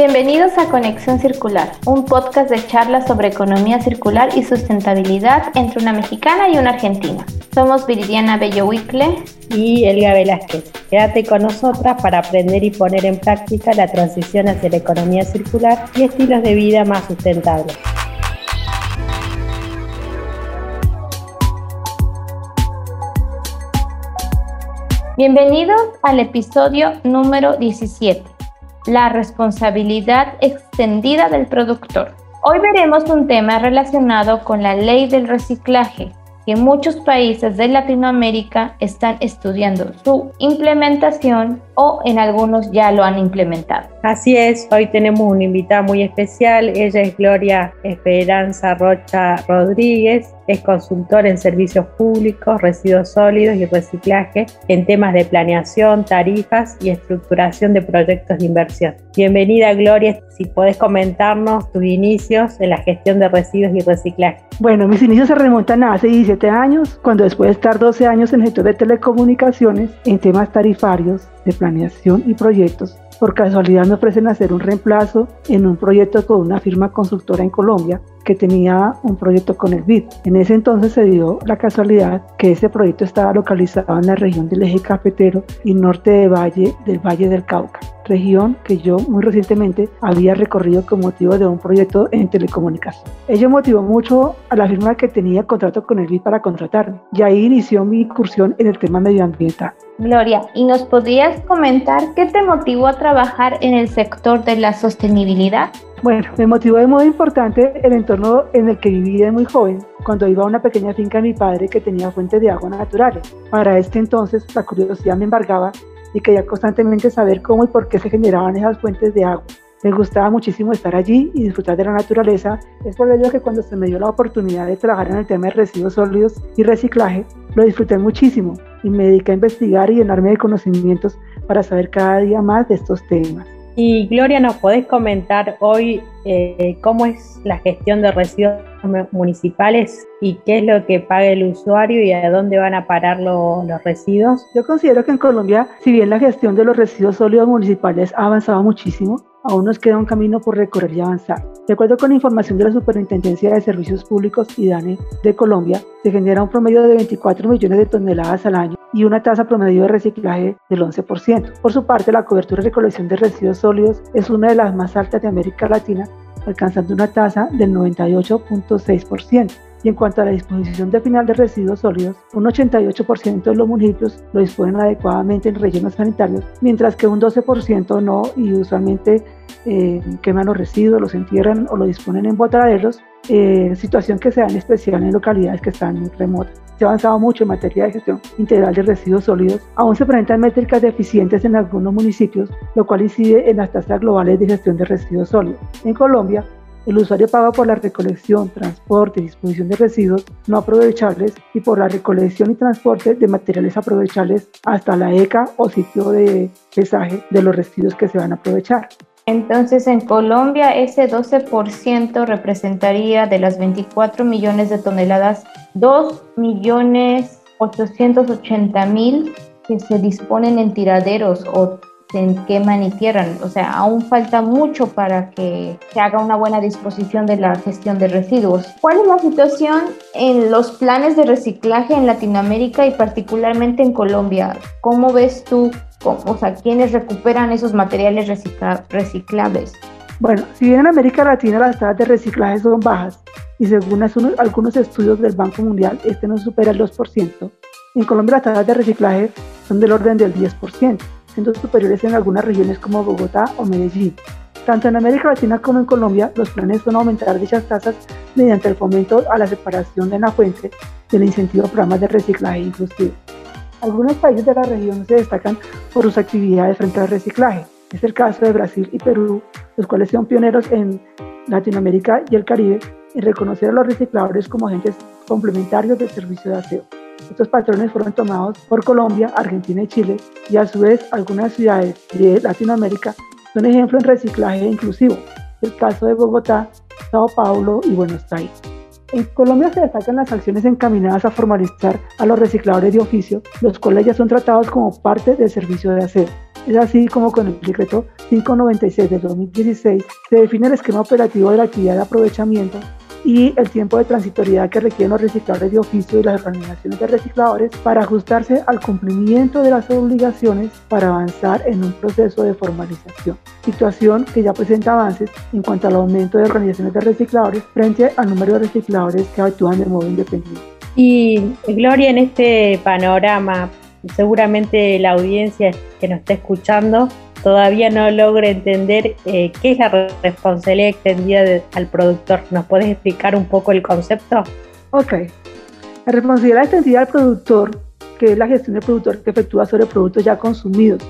Bienvenidos a Conexión Circular, un podcast de charlas sobre economía circular y sustentabilidad entre una mexicana y una argentina. Somos Viridiana Bello y Elga Velázquez. Quédate con nosotras para aprender y poner en práctica la transición hacia la economía circular y estilos de vida más sustentables. Bienvenidos al episodio número 17 la responsabilidad extendida del productor. Hoy veremos un tema relacionado con la ley del reciclaje, que muchos países de Latinoamérica están estudiando su implementación o en algunos ya lo han implementado. Así es, hoy tenemos una invitada muy especial, ella es Gloria Esperanza Rocha Rodríguez, es consultora en servicios públicos, residuos sólidos y reciclaje en temas de planeación, tarifas y estructuración de proyectos de inversión. Bienvenida Gloria, si puedes comentarnos tus inicios en la gestión de residuos y reciclaje. Bueno, mis inicios se remontan a hace 17 años, cuando después de estar 12 años en el sector de telecomunicaciones, en temas tarifarios, de planeación y proyectos, por casualidad me ofrecen hacer un reemplazo en un proyecto con una firma consultora en Colombia que tenía un proyecto con el BID. En ese entonces se dio la casualidad que ese proyecto estaba localizado en la región del eje cafetero y norte de Valle, del Valle del Cauca región que yo muy recientemente había recorrido con motivo de un proyecto en telecomunicación. Ello motivó mucho a la firma que tenía contrato con el BID para contratarme y ahí inició mi incursión en el tema medioambiental. Gloria, ¿y nos podrías comentar qué te motivó a trabajar en el sector de la sostenibilidad? Bueno, me motivó de modo importante el entorno en el que viví de muy joven, cuando iba a una pequeña finca de mi padre que tenía fuentes de agua naturales. Para este entonces la curiosidad me embargaba y quería constantemente saber cómo y por qué se generaban esas fuentes de agua. Me gustaba muchísimo estar allí y disfrutar de la naturaleza. Es por ello que cuando se me dio la oportunidad de trabajar en el tema de residuos sólidos y reciclaje, lo disfruté muchísimo y me dediqué a investigar y llenarme de conocimientos para saber cada día más de estos temas. Y Gloria, ¿nos podés comentar hoy eh, cómo es la gestión de residuos municipales y qué es lo que paga el usuario y a dónde van a parar los residuos? Yo considero que en Colombia, si bien la gestión de los residuos sólidos municipales ha avanzado muchísimo, aún nos queda un camino por recorrer y avanzar. De acuerdo con información de la Superintendencia de Servicios Públicos y DANE de Colombia, se genera un promedio de 24 millones de toneladas al año y una tasa promedio de reciclaje del 11%. Por su parte, la cobertura y recolección de residuos sólidos es una de las más altas de América Latina, alcanzando una tasa del 98.6%. Y en cuanto a la disposición de final de residuos sólidos, un 88% de los municipios lo disponen adecuadamente en rellenos sanitarios, mientras que un 12% no y usualmente eh, queman los residuos, los entierran o lo disponen en botaderos, eh, situación que se da en especial en localidades que están remotas. Se ha avanzado mucho en materia de gestión integral de residuos sólidos. Aún se presentan métricas deficientes en algunos municipios, lo cual incide en las tasas globales de gestión de residuos sólidos. En Colombia, el usuario paga por la recolección, transporte y disposición de residuos no aprovechables y por la recolección y transporte de materiales aprovechables hasta la ECA o sitio de pesaje de los residuos que se van a aprovechar. Entonces, en Colombia ese 12% representaría de las 24 millones de toneladas, 2 millones 880 mil que se disponen en tiraderos o se queman y tierran. O sea, aún falta mucho para que se haga una buena disposición de la gestión de residuos. ¿Cuál es la situación en los planes de reciclaje en Latinoamérica y particularmente en Colombia? ¿Cómo ves tú, o sea, quiénes recuperan esos materiales reciclables? Bueno, si bien en América Latina las tasas de reciclaje son bajas y según algunos estudios del Banco Mundial, este no supera el 2%, en Colombia las tasas de reciclaje son del orden del 10% siendo superiores en algunas regiones como Bogotá o Medellín. Tanto en América Latina como en Colombia, los planes son aumentar dichas tasas mediante el fomento a la separación de la fuente y el incentivo a programas de reciclaje inclusive. Algunos países de la región se destacan por sus actividades frente al reciclaje. Es el caso de Brasil y Perú, los cuales son pioneros en Latinoamérica y el Caribe en reconocer a los recicladores como agentes complementarios del servicio de aseo. Estos patrones fueron tomados por Colombia, Argentina y Chile y a su vez algunas ciudades de Latinoamérica son ejemplo en reciclaje inclusivo. El caso de Bogotá, Sao Paulo y Buenos Aires. En Colombia se destacan las acciones encaminadas a formalizar a los recicladores de oficio, los cuales ya son tratados como parte del servicio de aseo. Es así como con el decreto 596 de 2016 se define el esquema operativo de la actividad de aprovechamiento y el tiempo de transitoriedad que requieren los recicladores de oficio y las organizaciones de recicladores para ajustarse al cumplimiento de las obligaciones para avanzar en un proceso de formalización. Situación que ya presenta avances en cuanto al aumento de organizaciones de recicladores frente al número de recicladores que actúan de modo independiente. Y Gloria, en este panorama, seguramente la audiencia que nos está escuchando todavía no logra entender eh, qué es la responsabilidad extendida al productor. ¿Nos puedes explicar un poco el concepto? Ok. La responsabilidad extendida al productor, que es la gestión del productor que efectúa sobre productos ya consumidos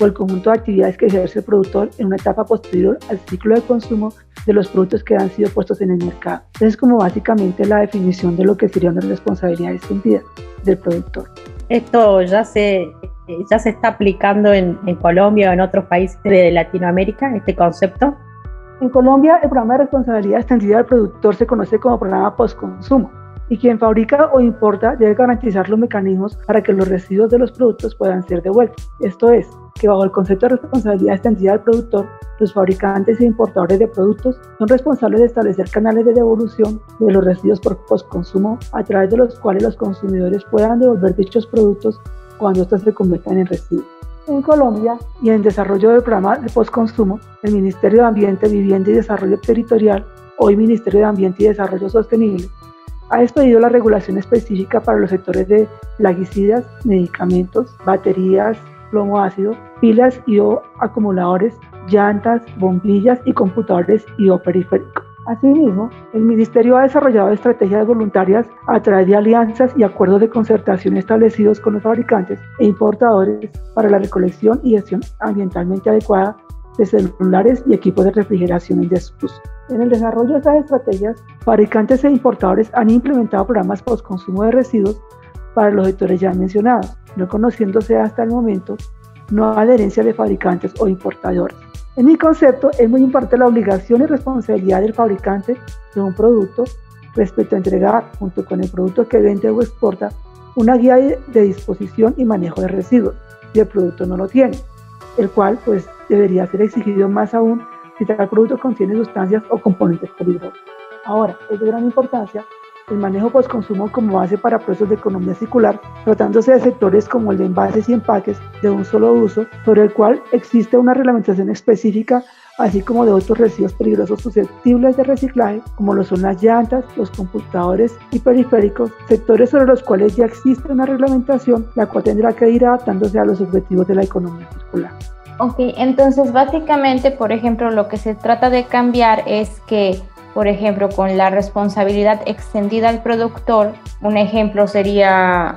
o el conjunto de actividades que ejerce el productor en una etapa posterior al ciclo de consumo de los productos que han sido puestos en el mercado. es como básicamente la definición de lo que sería una responsabilidad extendida del productor. Esto ya se ya se está aplicando en, Colombia o en otros países de Latinoamérica, este concepto? En Colombia, el programa de responsabilidad extendida del productor se conoce como programa postconsumo y quien fabrica o importa debe garantizar los mecanismos para que los residuos de los productos puedan ser devueltos. Esto es, que bajo el concepto de responsabilidad extendida del productor, los fabricantes e importadores de productos son responsables de establecer canales de devolución de los residuos por postconsumo a través de los cuales los consumidores puedan devolver dichos productos cuando estos se conviertan en residuos. En Colombia y en desarrollo del programa de postconsumo, el Ministerio de Ambiente, Vivienda y Desarrollo Territorial, hoy Ministerio de Ambiente y Desarrollo Sostenible, ha expedido la regulación específica para los sectores de plaguicidas, medicamentos, baterías, plomo ácido, pilas y o acumuladores, llantas, bombillas y computadores y o periféricos. Asimismo, el Ministerio ha desarrollado estrategias voluntarias a través de alianzas y acuerdos de concertación establecidos con los fabricantes e importadores para la recolección y gestión ambientalmente adecuada de celulares y equipos de refrigeración en desuso. En el desarrollo de estas estrategias, fabricantes e importadores han implementado programas post-consumo de residuos para los sectores ya mencionados, no conociéndose hasta el momento no adherencia de fabricantes o importadores. En mi concepto, es muy importante la obligación y responsabilidad del fabricante de un producto respecto a entregar, junto con el producto que vende o exporta, una guía de disposición y manejo de residuos, si el producto no lo tiene, el cual pues debería ser exigido más aún si tal producto contiene sustancias o componentes peligrosos. Ahora, es de gran importancia el manejo postconsumo como base para procesos de economía circular, tratándose de sectores como el de envases y empaques de un solo uso, sobre el cual existe una reglamentación específica, así como de otros residuos peligrosos susceptibles de reciclaje, como lo son las llantas, los computadores y periféricos, sectores sobre los cuales ya existe una reglamentación, la cual tendrá que ir adaptándose a los objetivos de la economía circular. Ok, entonces básicamente, por ejemplo, lo que se trata de cambiar es que por ejemplo, con la responsabilidad extendida al productor, un ejemplo sería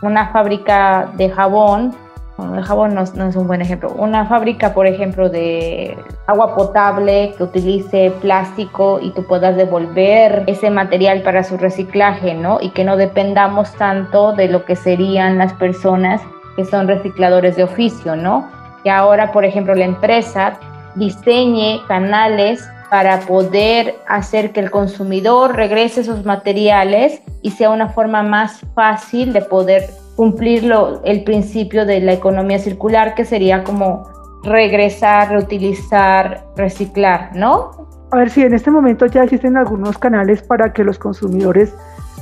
una fábrica de jabón, bueno, el jabón no, es un buen ejemplo, una fábrica, por ejemplo, de agua potable que utilice plástico y tú puedas devolver ese material para su reciclaje, ¿no? Y que no dependamos tanto de lo que serían las personas que son recicladores de oficio, ¿no? Que ahora, por ejemplo, la empresa diseñe canales para poder hacer que el consumidor regrese esos materiales y sea una forma más fácil de poder cumplir el principio de la economía circular, que sería como regresar, reutilizar, reciclar, ¿no? A ver si en este momento ya existen algunos canales para que los consumidores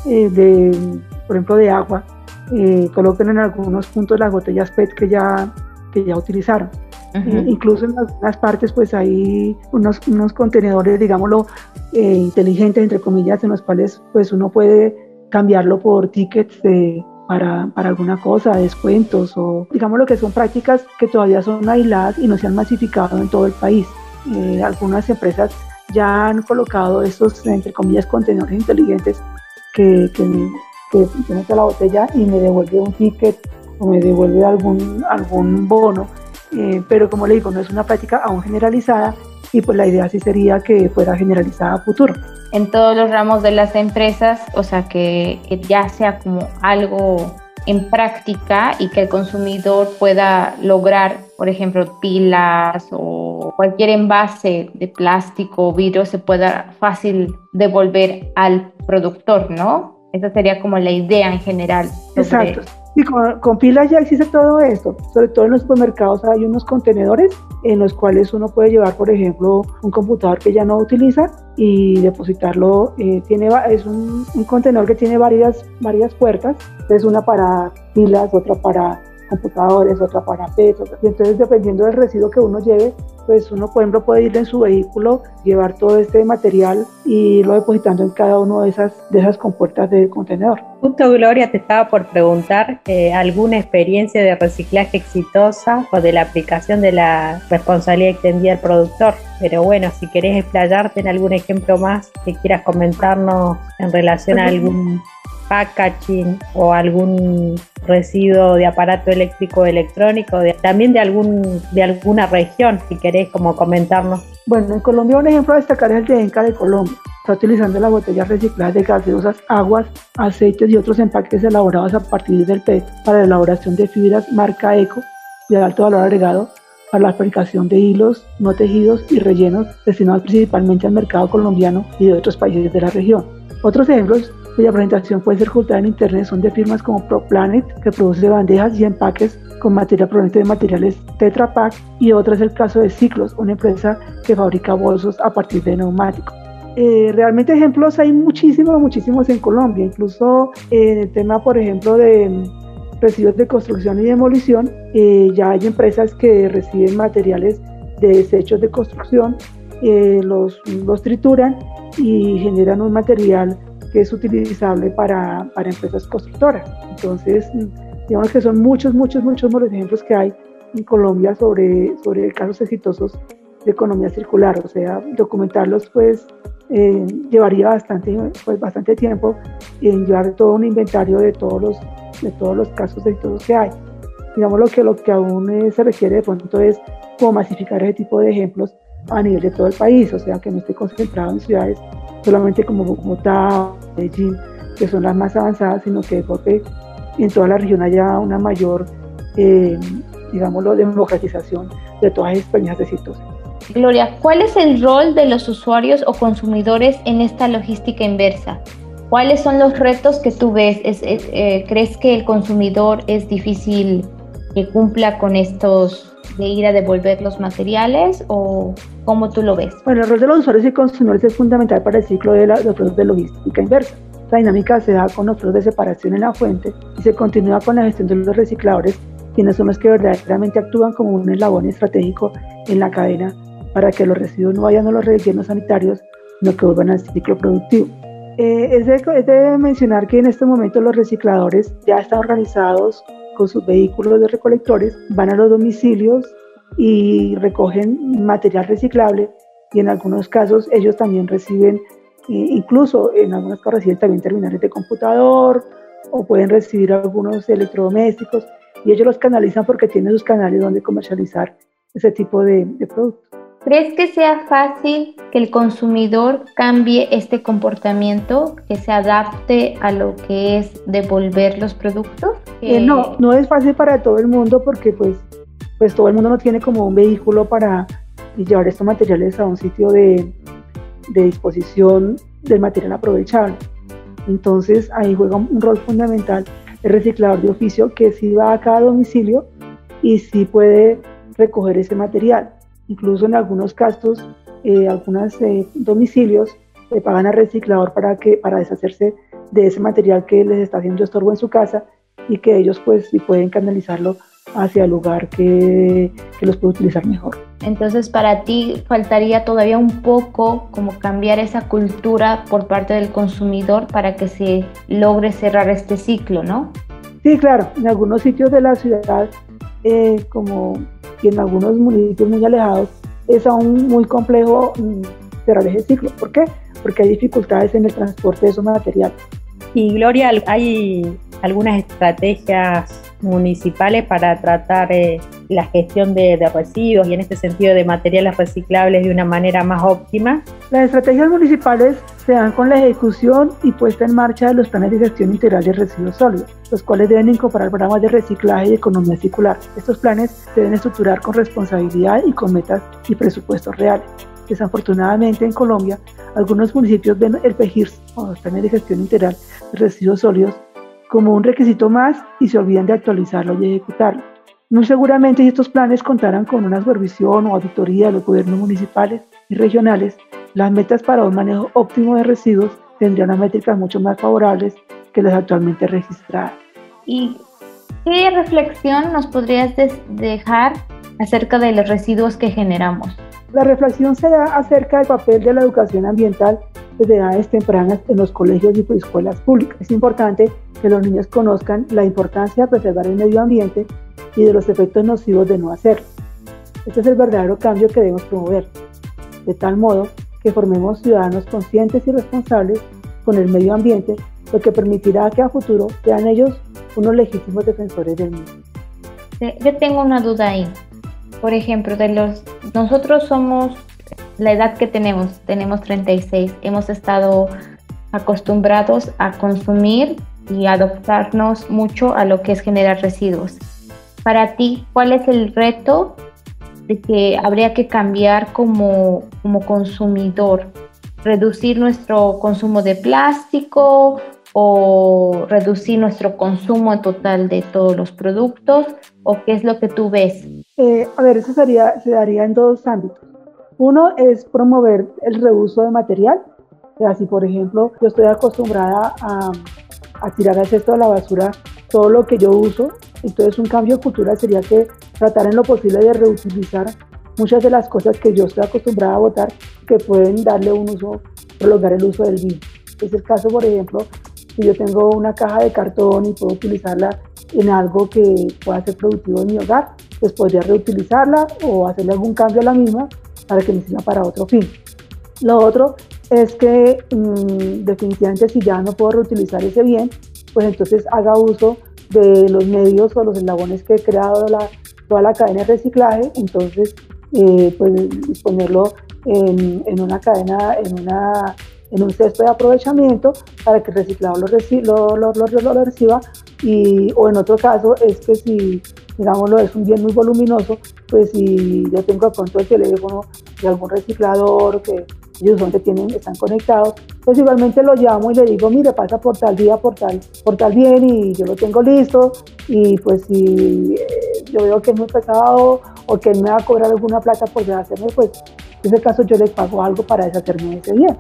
eh, de, por ejemplo, de agua, eh, coloquen en algunos puntos las botellas PET que ya, que ya utilizaron. Incluso en algunas partes pues hay unos, unos contenedores, digámoslo, eh, inteligentes, entre comillas, en los cuales pues uno puede cambiarlo por tickets para, para, alguna cosa, descuentos o digamos lo que son prácticas que todavía son aisladas y no se han masificado en todo el país. Eh, algunas empresas ya han colocado estos, entre comillas, contenedores inteligentes que, que, que la botella y me devuelve un ticket o me devuelve algún, algún bono eh, pero como le digo, no es una práctica aún generalizada y pues la idea sí sería que fuera generalizada a futuro. En todos los ramos de las empresas, o sea, que, que ya sea como algo en práctica y que el consumidor pueda lograr, por ejemplo, pilas o cualquier envase de plástico o vidrio se pueda fácil devolver al productor, ¿no? Esa sería como la idea en general. Exacto. Sí, con, pilas ya existe todo esto. Sobre todo en los supermercados hay unos contenedores en los cuales uno puede llevar, por ejemplo, un computador que ya no utiliza y depositarlo. Eh, tiene, es un, contenedor que tiene varias, varias puertas. Es una para pilas, otra para computadores, otra para pesos. Y entonces, dependiendo del residuo que uno lleve, pues uno, por ejemplo, puede ir en su vehículo, llevar todo este material y irlo depositando en cada una de esas, de esas compuertas del contenedor. Justo Gloria te estaba por preguntar eh, alguna experiencia de reciclaje exitosa o de la aplicación de la responsabilidad extendida al productor. Pero bueno, si querés explayarte en algún ejemplo más que quieras comentarnos en relación a algún packaging o algún residuo de aparato eléctrico electrónico, también de, algún, de alguna región, si querés como comentarnos. Bueno, en Colombia un ejemplo a destacar es el de Enca de Colombia. Está utilizando las botellas recicladas de gaseosas, aguas, aceites y otros empaques elaborados a partir del PET para la elaboración de fibras marca Eco de alto valor agregado para la fabricación de hilos no tejidos y rellenos destinados principalmente al mercado colombiano y de otros países de la región. Otros ejemplos cuya presentación puede ser juntada en internet son de firmas como ProPlanet, que produce bandejas y empaques con material proveniente de materiales Tetra Pak, y otra es el caso de Ciclos, una empresa que fabrica bolsos a partir de neumáticos. Eh, realmente ejemplos hay muchísimos, muchísimos en Colombia, incluso en el tema, por ejemplo, de residuos de construcción y demolición, eh, ya hay empresas que reciben materiales de desechos de construcción, eh, los, los trituran y generan un material que es utilizable para, para empresas constructoras. Entonces, digamos que son muchos, muchos, muchos los ejemplos que hay en Colombia sobre, sobre casos exitosos de economía circular. O sea, documentarlos pues eh, llevaría bastante, pues, bastante tiempo en llevar todo un inventario de todos los, de todos los casos exitosos que hay. Digamos lo que, lo que aún eh, se requiere de pronto es como masificar ese tipo de ejemplos a nivel de todo el país, o sea, que no esté concentrado en ciudades solamente como Bogotá, Medellín, que son las más avanzadas, sino que de en toda la región haya una mayor, eh, digámoslo, democratización de todas estas experiencias exitosas. Gloria, ¿cuál es el rol de los usuarios o consumidores en esta logística inversa? ¿Cuáles son los retos que tú ves? Eh, ¿Crees que el consumidor es difícil que cumpla con estos de ir a devolver los materiales o cómo tú lo ves? Bueno, el rol de los usuarios y consumidores es fundamental para el ciclo de, la, los procesos de logística inversa. La dinámica se da con los procesos de separación en la fuente y se continúa con la gestión de los recicladores, quienes son los que verdaderamente actúan como un eslabón estratégico en la cadena para que los residuos no vayan a los rellenos sanitarios, sino que vuelvan al ciclo productivo. Eh, es, de, es de mencionar que en este momento los recicladores ya están organizados con sus vehículos de recolectores, van a los domicilios y recogen material reciclable y en algunos casos ellos también reciben, incluso en algunos casos reciben también terminales de computador o pueden recibir algunos electrodomésticos y ellos los canalizan porque tienen sus canales donde comercializar ese tipo de, de productos. ¿Crees que sea fácil que el consumidor cambie este comportamiento, que se adapte a lo que es devolver los productos? Eh, no, no es fácil para todo el mundo porque pues, pues todo el mundo no tiene como un vehículo para llevar estos materiales a un sitio de, de disposición del material aprovechable. Entonces ahí juega un rol fundamental el reciclador de oficio que sí va a cada domicilio y sí puede recoger ese material Incluso en algunos casos, eh, algunos eh, domicilios le pagan al reciclador para, que, para deshacerse de ese material que les está haciendo estorbo en su casa y que ellos pues sí pueden canalizarlo hacia el lugar que, que, los puede utilizar mejor. Entonces, para ti faltaría todavía un poco como cambiar esa cultura por parte del consumidor para que se logre cerrar este ciclo, ¿no? Sí, claro. En algunos sitios de la ciudad, eh, como y en algunos municipios muy alejados es aún muy complejo mm, cerrar ese ciclo. ¿Por qué? Porque hay dificultades en el transporte de esos materiales. Y Gloria, ¿hay algunas estrategias municipales para tratar eh, la gestión de, residuos y en este sentido de materiales reciclables de una manera más óptima? Las estrategias municipales se dan con la ejecución y puesta en marcha de los planes de gestión integral de residuos sólidos, los cuales deben incorporar programas de reciclaje y economía circular. Estos planes deben estructurar con responsabilidad y con metas y presupuestos reales. Desafortunadamente en Colombia, algunos municipios ven el PEGIRS, o los planes de gestión integral de residuos sólidos, como un requisito más y se olvidan de actualizarlo y ejecutarlo. Muy seguramente si estos planes contaran con una supervisión o auditoría de los gobiernos municipales y regionales, las metas para un manejo óptimo de residuos tendrían unas métricas mucho más favorables que las actualmente registradas. ¿Y qué reflexión nos podrías dejar acerca de los residuos que generamos? La reflexión se da acerca del papel de la educación ambiental desde edades tempranas en los colegios y escuelas públicas. Es importante que los niños conozcan la importancia de preservar el medio ambiente y de los efectos nocivos de no hacerlo. Este es el verdadero cambio que debemos promover, de tal modo que formemos ciudadanos conscientes y responsables con el medio ambiente, lo que permitirá que a futuro sean ellos unos legítimos defensores del mismo. Yo tengo una duda ahí. Por ejemplo, de los nosotros somos la edad que tenemos, tenemos 36, hemos estado acostumbrados a consumir y adoptarnos mucho a lo que es generar residuos. Para ti, ¿cuál es el reto de que habría que cambiar como, como consumidor? ¿Reducir nuestro consumo de plástico o reducir nuestro consumo total de todos los productos? ¿O qué es lo que tú ves? Eh, a ver, eso sería, se daría en dos ámbitos. Uno es promover el reuso de material. O sea, si por ejemplo yo estoy acostumbrada a, a tirar al cesto de la basura todo lo que yo uso, entonces un cambio de cultura sería que tratar en lo posible de reutilizar muchas de las cosas que yo estoy acostumbrada a botar que pueden darle un uso, prolongar el uso del vino. Es el caso, por ejemplo, si yo tengo una caja de cartón y puedo utilizarla en algo que pueda ser productivo en mi hogar, pues podría reutilizarla o hacerle algún cambio a la misma para que me sirva para otro fin. Lo otro es que mm, definitivamente si ya no puedo reutilizar ese bien, pues entonces haga uso de los medios o los eslabones que he creado toda la cadena de reciclaje, entonces eh, pues disponerlo en, una cadena, en, una, en un cesto de aprovechamiento para que el reciclado lo, lo, reciba y, o en otro caso es que si digámoslo es un bien muy voluminoso, pues si yo tengo de pronto el teléfono de algún reciclador que ellos son que tienen, están conectados, pues igualmente lo llamo y le digo, mire, pasa por tal día, por tal, por tal bien y yo lo tengo listo y pues si eh, yo veo que es muy pesado o que él me va a cobrar alguna plata por deshacerme, pues en ese caso yo le pago algo para deshacerme de ese bien.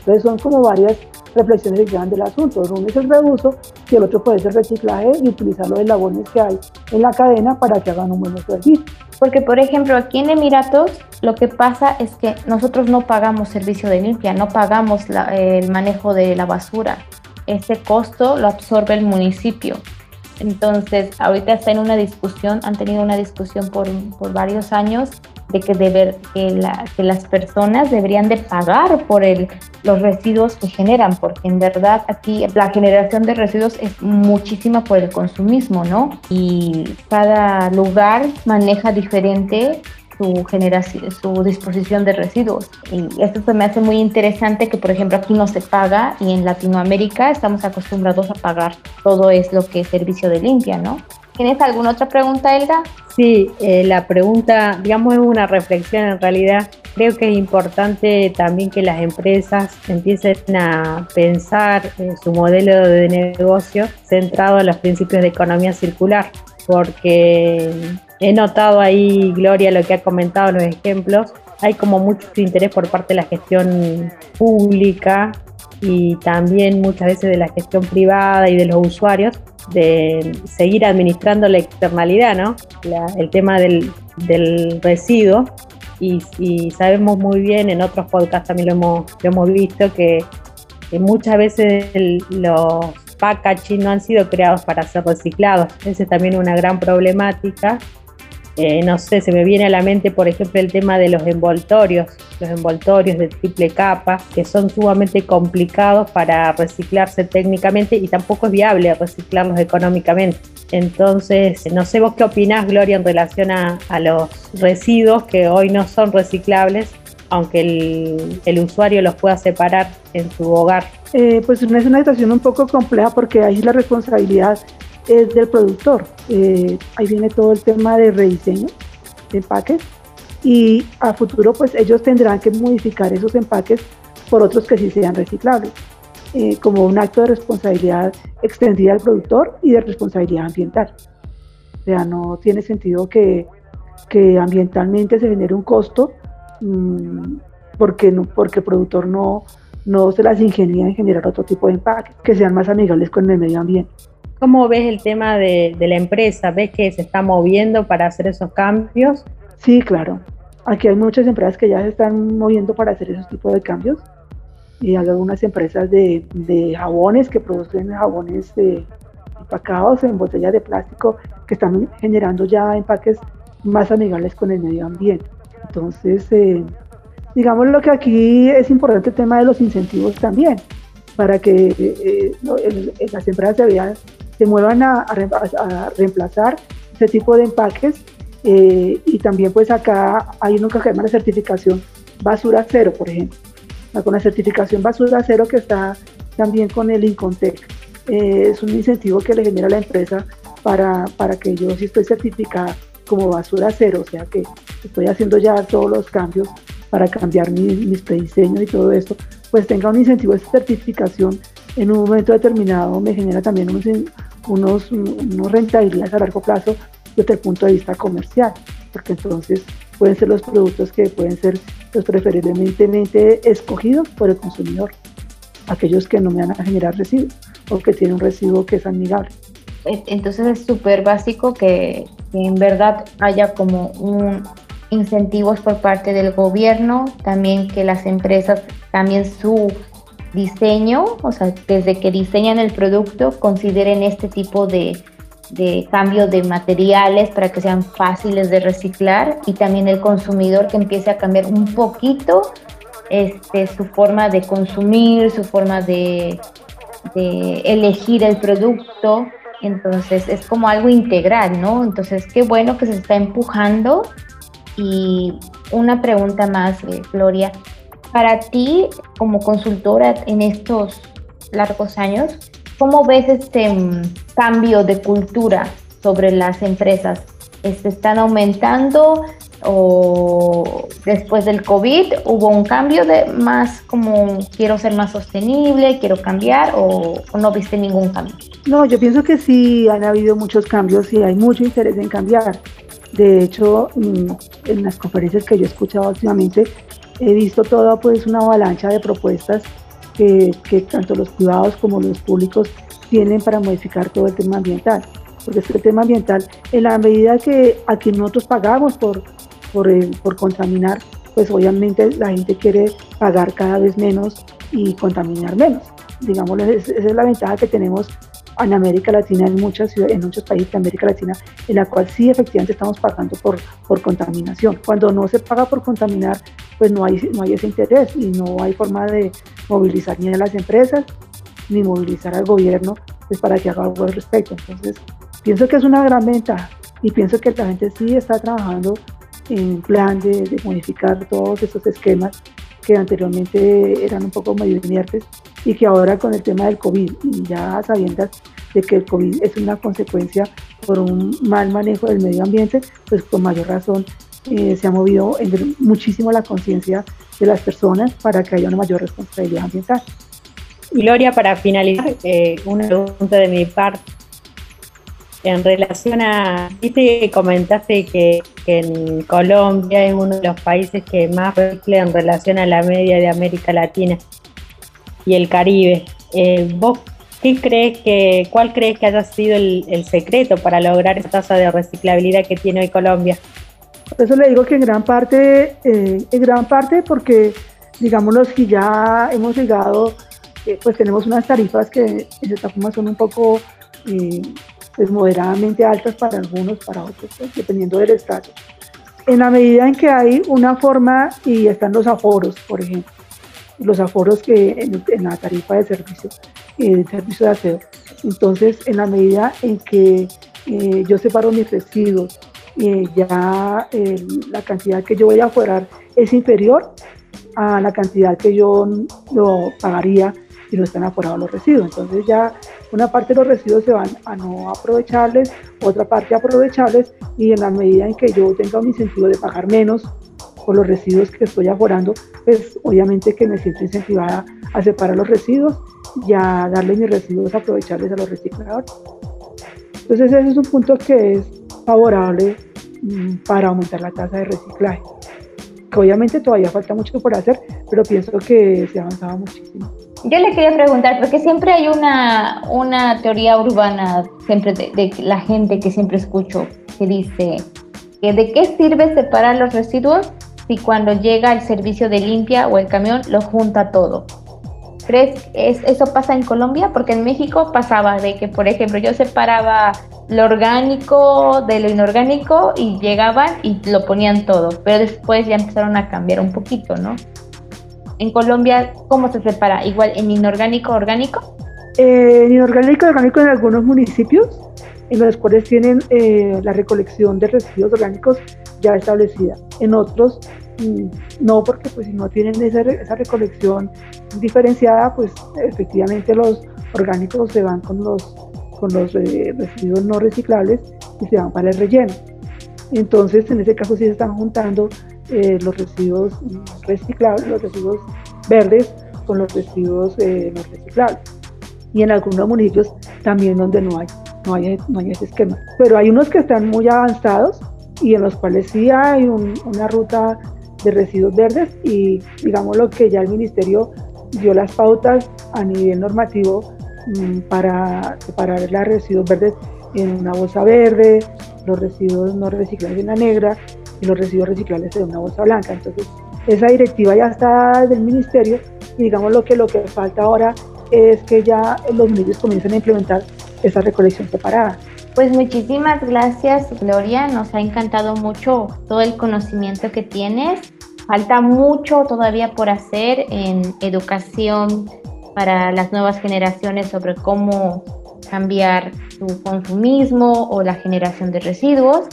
Entonces son como varias reflexiones que llevan del asunto. Uno es el reuso y el otro puede ser reciclaje y utilizar los eslabones que hay en la cadena para que hagan un buen servicio. Porque, por ejemplo, aquí en Emiratos lo que pasa es que nosotros no pagamos servicio de limpia, no pagamos el manejo de la basura. Ese costo lo absorbe el municipio. Entonces, ahorita está en una discusión, han tenido una discusión por, por varios años de que, deber, que, que, las personas deberían de pagar por el, los residuos que generan, porque en verdad aquí la generación de residuos es muchísima por el consumismo, ¿no? Y cada lugar maneja diferente su generación, su disposición de residuos. Y esto se me hace muy interesante que, por ejemplo, aquí no se paga y en Latinoamérica estamos acostumbrados a pagar todo es lo que es servicio de limpia, ¿no? ¿Tienes alguna otra pregunta, Elga? Sí, eh, la pregunta, digamos, es una reflexión en realidad. Creo que es importante también que las empresas empiecen a pensar en su modelo de negocio centrado en los principios de economía circular, porque he notado ahí, Gloria, lo que ha comentado, los ejemplos, hay como mucho interés por parte de la gestión pública y también muchas veces de la gestión privada y de los usuarios de seguir administrando la externalidad, ¿no? el tema del, del residuo. Y, sabemos muy bien, en otros podcasts también lo hemos, lo hemos visto, que, muchas veces los packaging no han sido creados para ser reciclados. Esa es también una gran problemática eh, no sé, se me viene a la mente, por ejemplo, el tema de los envoltorios, los envoltorios de triple capa, que son sumamente complicados para reciclarse técnicamente y tampoco es viable reciclarlos económicamente. Entonces, no sé vos qué opinás, Gloria, en relación a, los residuos que hoy no son reciclables, aunque el, usuario los pueda separar en su hogar. Eh, pues es una situación un poco compleja porque ahí la responsabilidad es del productor. Eh, ahí viene todo el tema de rediseño de empaques y a futuro pues ellos tendrán que modificar esos empaques por otros que sí sean reciclables. eh, como un acto de responsabilidad extendida al productor y de responsabilidad ambiental. O sea, no tiene sentido que, que ambientalmente se genere un costo mmm, porque, no, porque el productor no, no se las ingenia en generar otro tipo de empaques que sean más amigables con el medio ambiente. ¿Cómo ves el tema de, de, la empresa? ¿Ves que se está moviendo para hacer esos cambios? Sí, claro. Aquí hay muchas empresas que ya se están moviendo para hacer esos tipos de cambios y hay algunas empresas de, de jabones que producen jabones de empacados en botellas de plástico que están generando ya empaques más amigables con el medio ambiente. Entonces, eh, digamos lo que aquí es importante el tema de los incentivos también, para que eh, el, las empresas se, vean, se muevan a, reemplazar ese tipo de empaques eh, y también pues acá hay uno que se llama la certificación basura cero, por ejemplo con la certificación basura cero que está también con el Incontec. Eh, es un incentivo que le genera a la empresa para, para que yo si estoy certificada como basura cero, o sea que estoy haciendo ya todos los cambios para cambiar mi, mis prediseños y todo esto, pues tenga un incentivo de certificación en un momento determinado me genera también unos, unos, unos rentabilidades a largo plazo desde el punto de vista comercial, porque entonces pueden ser los productos que pueden ser los preferentemente escogidos por el consumidor, aquellos que no me van a generar residuos o que tienen un residuo que es amigable. Entonces es súper básico que, que, en verdad haya como un incentivos por parte del gobierno, también que las empresas cambien su diseño, o sea, desde que diseñan el producto, consideren este tipo de, de cambio de materiales para que sean fáciles de reciclar y también el consumidor que empiece a cambiar un poquito este, su forma de consumir, su forma de, de elegir el producto. Entonces es como algo integral, ¿no? Entonces qué bueno que se está empujando. Y una pregunta más, eh, Gloria. Para ti, como consultora en estos largos años, ¿Cómo ves este um, cambio de cultura sobre las empresas? ¿Este, ¿Están aumentando o después del COVID hubo un cambio de más como quiero ser más sostenible, quiero cambiar o, o, no viste ningún cambio? No, yo pienso que sí han habido muchos cambios y hay mucho interés en cambiar. De hecho, mm, en las conferencias que yo he escuchado últimamente, he visto toda pues una avalancha de propuestas que, que tanto los privados como los públicos tienen para modificar todo el tema ambiental. Porque es el tema ambiental, en la medida que aquí nosotros pagamos por, por, el, por contaminar, pues obviamente la gente quiere pagar cada vez menos y contaminar menos. Digamos, esa es la ventaja que tenemos en América Latina, en muchas ciudades, en muchos países de América Latina, en la cual sí efectivamente estamos pagando por, por contaminación. Cuando no se paga por contaminar, pues no hay, no hay ese interés y no hay forma de movilizar ni a las empresas ni movilizar al gobierno pues, para que haga algo al respecto. Entonces, pienso que es una gran ventaja y pienso que la gente sí está trabajando en plan de, de modificar todos estos esquemas que anteriormente eran un poco medio inertes y que ahora con el tema del COVID, y ya sabiendo de que el COVID es una consecuencia por un mal manejo del medio ambiente, pues con mayor razón eh, se ha movido muchísimo la conciencia de las personas para que haya una mayor responsabilidad ambiental. Gloria, para finalizar, eh, una pregunta de mi parte. En relación a, viste comentaste que, en Colombia es uno de los países que más recicle en relación a la media de América Latina y el Caribe. Eh, ¿Vos qué crees que, cuál crees que haya sido el, secreto para lograr esa tasa de reciclabilidad que tiene hoy Colombia? Eso le digo que en gran parte, eh, en gran parte porque digamos los que ya hemos llegado eh, pues tenemos unas tarifas que en cierta forma son un poco eh, pues moderadamente altas para algunos, para otros, pues, dependiendo del estado. En la medida en que hay una forma y están los aforos, por ejemplo, los aforos que en, en la tarifa de servicio, eh, servicio de aseo. Entonces, en la medida en que eh, yo separo mis residuos y ya eh, la cantidad que yo voy a aforar es inferior a la cantidad que yo lo pagaría y no están aforados los residuos. Entonces ya una parte de los residuos se van a no aprovechables, otra parte aprovechables y en la medida en que yo tenga un incentivo de pagar menos por los residuos que estoy aforando, pues obviamente que me siento incentivada a separar los residuos y a darle mis residuos aprovechables a los recicladores. Entonces ese es un punto que es favorable mm, para aumentar la tasa de reciclaje. Que obviamente todavía falta mucho por hacer, pero pienso que se ha avanzado muchísimo. Yo le quería preguntar, porque siempre hay una, una teoría urbana siempre de, de la gente que siempre escucho que dice que de qué sirve separar los residuos si cuando llega el servicio de limpia o el camión lo junta todo. ¿Crees que eso pasa en Colombia? Porque en México pasaba de que, por ejemplo, yo separaba lo orgánico de lo inorgánico y llegaban y lo ponían todo, pero después ya empezaron a cambiar un poquito, ¿no? En Colombia, ¿cómo se separa? ¿Igual en inorgánico, orgánico? Eh, en inorgánico, orgánico en algunos municipios, en los cuales tienen eh, la recolección de residuos orgánicos ya establecida. En otros no, porque pues si no tienen esa, esa recolección diferenciada, pues efectivamente los orgánicos se van con los, con los eh, residuos no reciclables y se van para el relleno. Entonces, en ese caso sí se están juntando eh, los residuos reciclables, los residuos verdes con los residuos eh, no reciclables. Y en algunos municipios también donde no hay, no hay, no hay ese esquema. Pero hay unos que están muy avanzados y en los cuales sí hay una ruta de residuos verdes y digamos lo que ya el ministerio dio las pautas a nivel normativo mm, para separar los residuos verdes en una bolsa verde, los residuos no reciclables en la negra y los residuos reciclables en una bolsa blanca. Entonces, esa directiva ya está del ministerio y digamos lo que lo que falta ahora es que ya los municipios comiencen a implementar esa recolección separada. Pues muchísimas gracias, Gloria. Nos ha encantado mucho todo el conocimiento que tienes. Falta mucho todavía por hacer en educación para las nuevas generaciones sobre cómo cambiar su consumismo o la generación de residuos.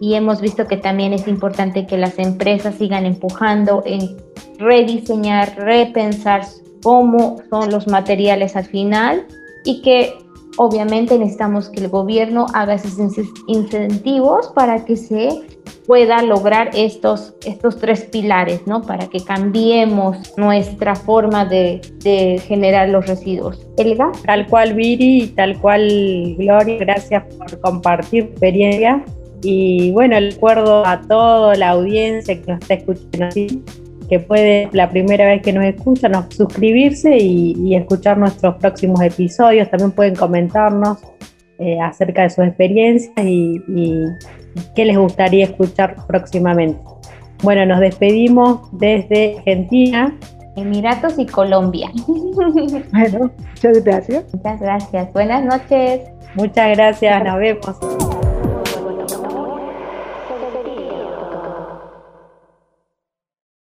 Y hemos visto que también es importante que las empresas sigan empujando en rediseñar, repensar cómo son los materiales al final y que obviamente necesitamos que el gobierno haga esos incentivos para que se pueda lograr estos, estos tres pilares, ¿no? Para que cambiemos nuestra forma de, de generar los residuos. Elga. Tal cual, Viri, tal cual, Gloria, gracias por compartir experiencia. Y bueno, recuerdo a toda la audiencia que nos está escuchando que puede, la primera vez que nos escuchan, suscribirse y, escuchar nuestros próximos episodios. También pueden comentarnos eh, acerca de sus experiencias y, y qué les gustaría escuchar próximamente. Bueno, nos despedimos desde Argentina. Emiratos y Colombia. Bueno, muchas gracias. Muchas gracias. Buenas noches. Muchas gracias, nos vemos.